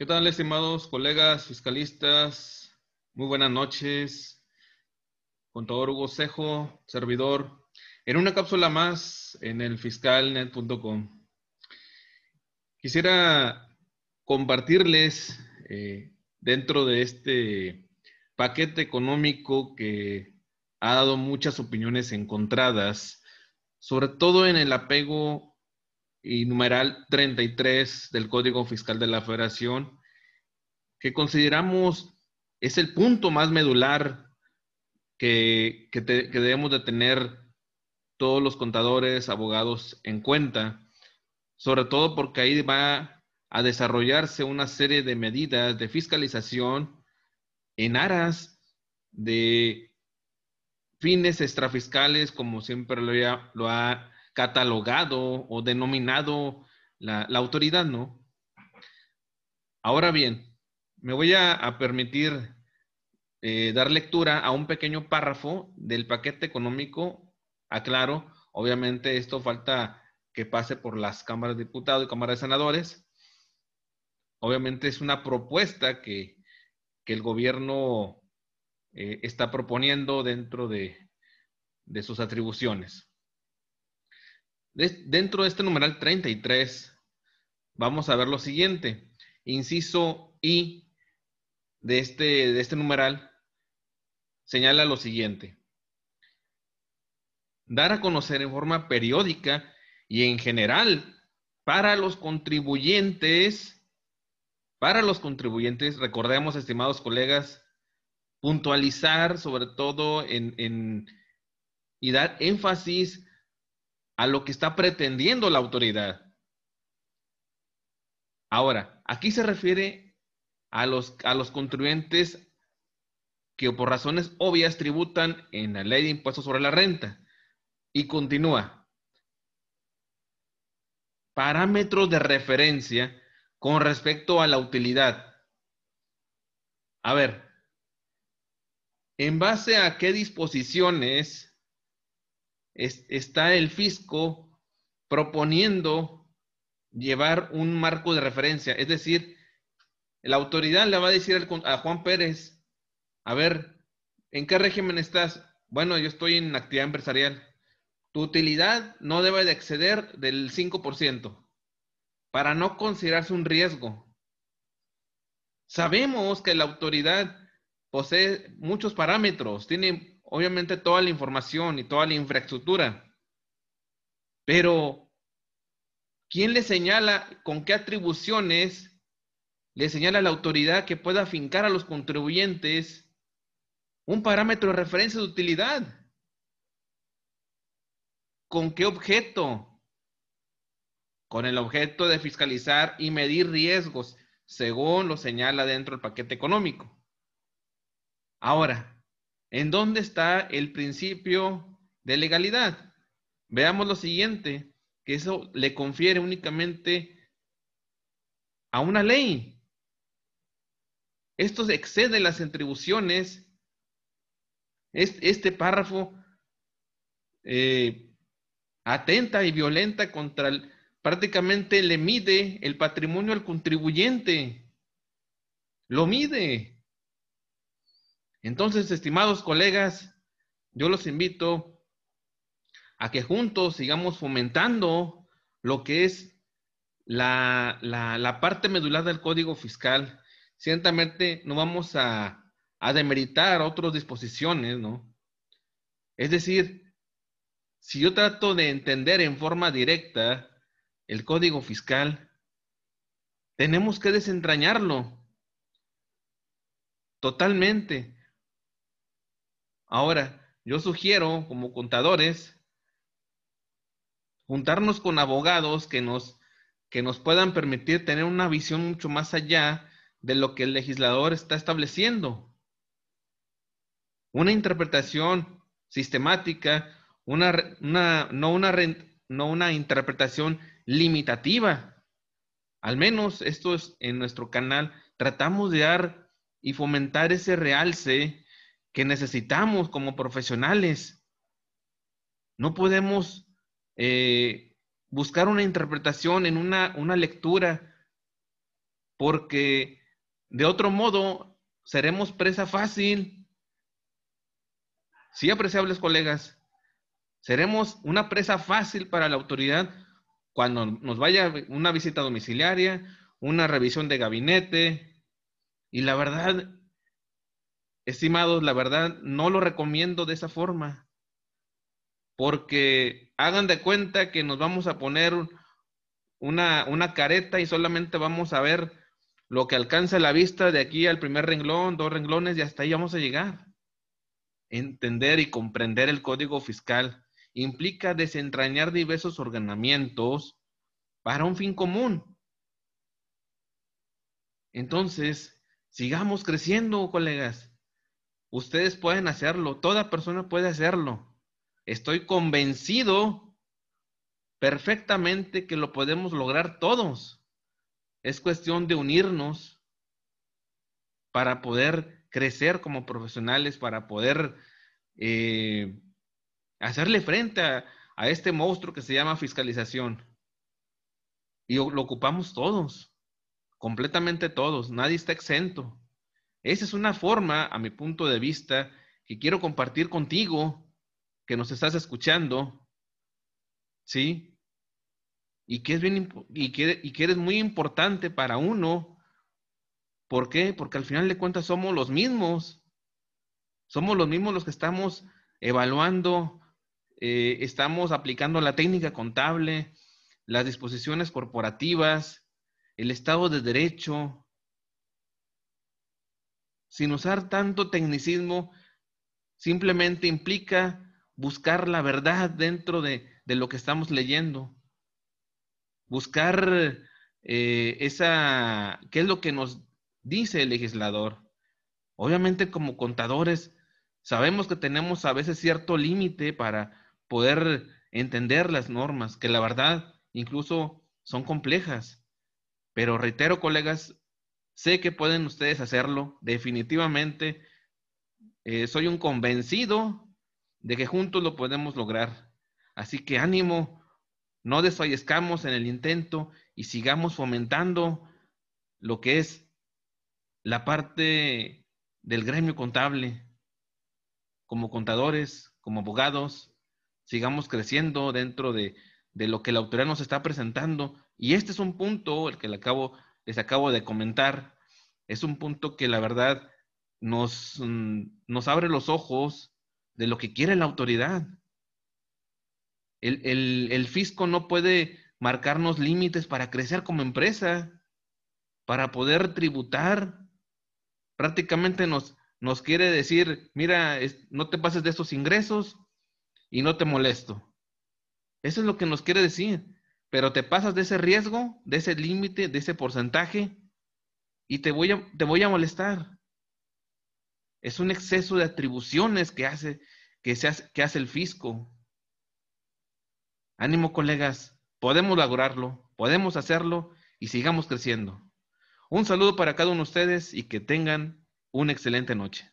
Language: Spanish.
¿Qué tal, estimados colegas fiscalistas? Muy buenas noches. Contador Hugo Cejo, servidor, en una cápsula más en el fiscalnet.com. Quisiera compartirles eh, dentro de este paquete económico que ha dado muchas opiniones encontradas, sobre todo en el apego y numeral 33 del Código Fiscal de la Federación, que consideramos es el punto más medular que, debemos de tener todos los contadores, abogados en cuenta, sobre todo porque ahí va a desarrollarse una serie de medidas de fiscalización en aras de fines extrafiscales, como siempre lo lo ha catalogado o denominado la, autoridad, ¿no? Ahora bien, me voy a, permitir eh, dar lectura a un pequeño párrafo del paquete económico. Aclaro, obviamente esto falta que pase por las cámaras de diputados y cámaras de senadores. Obviamente es una propuesta que, el gobierno eh, está proponiendo dentro de, de sus atribuciones dentro de este numeral 33, vamos a ver lo siguiente. Inciso I de este, de este numeral señala lo siguiente. Dar a conocer en forma periódica y en general para los contribuyentes, para los contribuyentes, recordemos, estimados colegas, puntualizar sobre todo en, en y dar énfasis a lo que está pretendiendo la autoridad. Ahora, aquí se refiere a los, a los contribuyentes que por razones obvias tributan en la ley de impuestos sobre la renta. Y continúa. Parámetros de referencia con respecto a la utilidad. A ver, ¿en base a qué disposiciones está el fisco proponiendo llevar un marco de referencia. Es decir, la autoridad le va a decir a Juan Pérez, a ver, ¿en qué régimen estás? Bueno, yo estoy en actividad empresarial. Tu utilidad no debe de exceder del 5% para no considerarse un riesgo. Sabemos que la autoridad posee muchos parámetros, tiene obviamente toda la información y toda la infraestructura. Pero, ¿quién le señala con qué atribuciones le señala a la autoridad que pueda afincar a los contribuyentes un parámetro de referencia de utilidad? ¿Con qué objeto? Con el objeto de fiscalizar y medir riesgos, según lo señala dentro del paquete económico. Ahora, ¿En dónde está el principio de legalidad? Veamos lo siguiente, que eso le confiere únicamente a una ley. Esto excede las atribuciones. Este párrafo eh, atenta y violenta contra el, prácticamente le mide el patrimonio al contribuyente. Lo mide. Entonces, estimados colegas, yo los invito a que juntos sigamos fomentando lo que es la, la, parte medular del código fiscal. Ciertamente no vamos a, a demeritar otras disposiciones, ¿no? Es decir, si yo trato de entender en forma directa el código fiscal, tenemos que desentrañarlo totalmente. Ahora, yo sugiero como contadores juntarnos con abogados que nos, que nos puedan permitir tener una visión mucho más allá de lo que el legislador está estableciendo. Una interpretación sistemática, una, una, no, una, no una interpretación limitativa. Al menos esto es en nuestro canal, tratamos de dar y fomentar ese realce que necesitamos como profesionales. No podemos eh, buscar una interpretación en una, una lectura porque de otro modo seremos presa fácil. Sí, apreciables colegas, seremos una presa fácil para la autoridad cuando nos vaya una visita domiciliaria, una revisión de gabinete. Y la verdad, estimados, la verdad, no lo recomiendo de esa forma. Porque hagan de cuenta que nos vamos a poner una, una careta y solamente vamos a ver lo que alcanza la vista de aquí al primer renglón, dos renglones y hasta ahí vamos a llegar. Entender y comprender el código fiscal implica desentrañar diversos ordenamientos para un fin común. Entonces, sigamos creciendo, colegas. Ustedes pueden hacerlo, toda persona puede hacerlo. Estoy convencido perfectamente que lo podemos lograr todos. Es cuestión de unirnos para poder crecer como profesionales, para poder eh, hacerle frente a, a este monstruo que se llama fiscalización. Y lo ocupamos todos, completamente todos, nadie está exento. Esa es una forma, a mi punto de vista, que quiero compartir contigo, que nos estás escuchando, ¿sí? Y que es bien y que, y que eres muy importante para uno. ¿Por qué? Porque al final de cuentas somos los mismos. Somos los mismos los que estamos evaluando, eh, estamos aplicando la técnica contable, las disposiciones corporativas, el Estado de Derecho, sin usar tanto tecnicismo, simplemente implica buscar la verdad dentro de, lo que estamos leyendo, buscar eh, esa, qué es lo que nos dice el legislador. Obviamente como contadores sabemos que tenemos a veces cierto límite para poder entender las normas, que la verdad incluso son complejas. Pero reitero, colegas, sé que pueden ustedes hacerlo. Definitivamente, eh, soy un convencido de que juntos lo podemos lograr. Así que ánimo, no desfallezcamos en el intento y sigamos fomentando lo que es la parte del gremio contable, como contadores, como abogados, sigamos creciendo dentro de, lo que la autoridad nos está presentando. Y este es un punto, el que le acabo, les acabo de comentar, es un punto que la verdad nos, mm, nos abre los ojos de lo que quiere la autoridad. El, el fisco no puede marcarnos límites para crecer como empresa, para poder tributar. Prácticamente nos, nos quiere decir, mira, no te pases de estos ingresos, y no te molesto. Eso es lo que nos quiere decir. Pero te pasas de ese riesgo, de ese límite, de ese porcentaje y te voy, a, te voy a molestar. Es un exceso de atribuciones que hace, que, que hace el fisco. Ánimo, colegas. Podemos lograrlo, podemos hacerlo y sigamos creciendo. Un saludo para cada uno de ustedes y que tengan una excelente noche.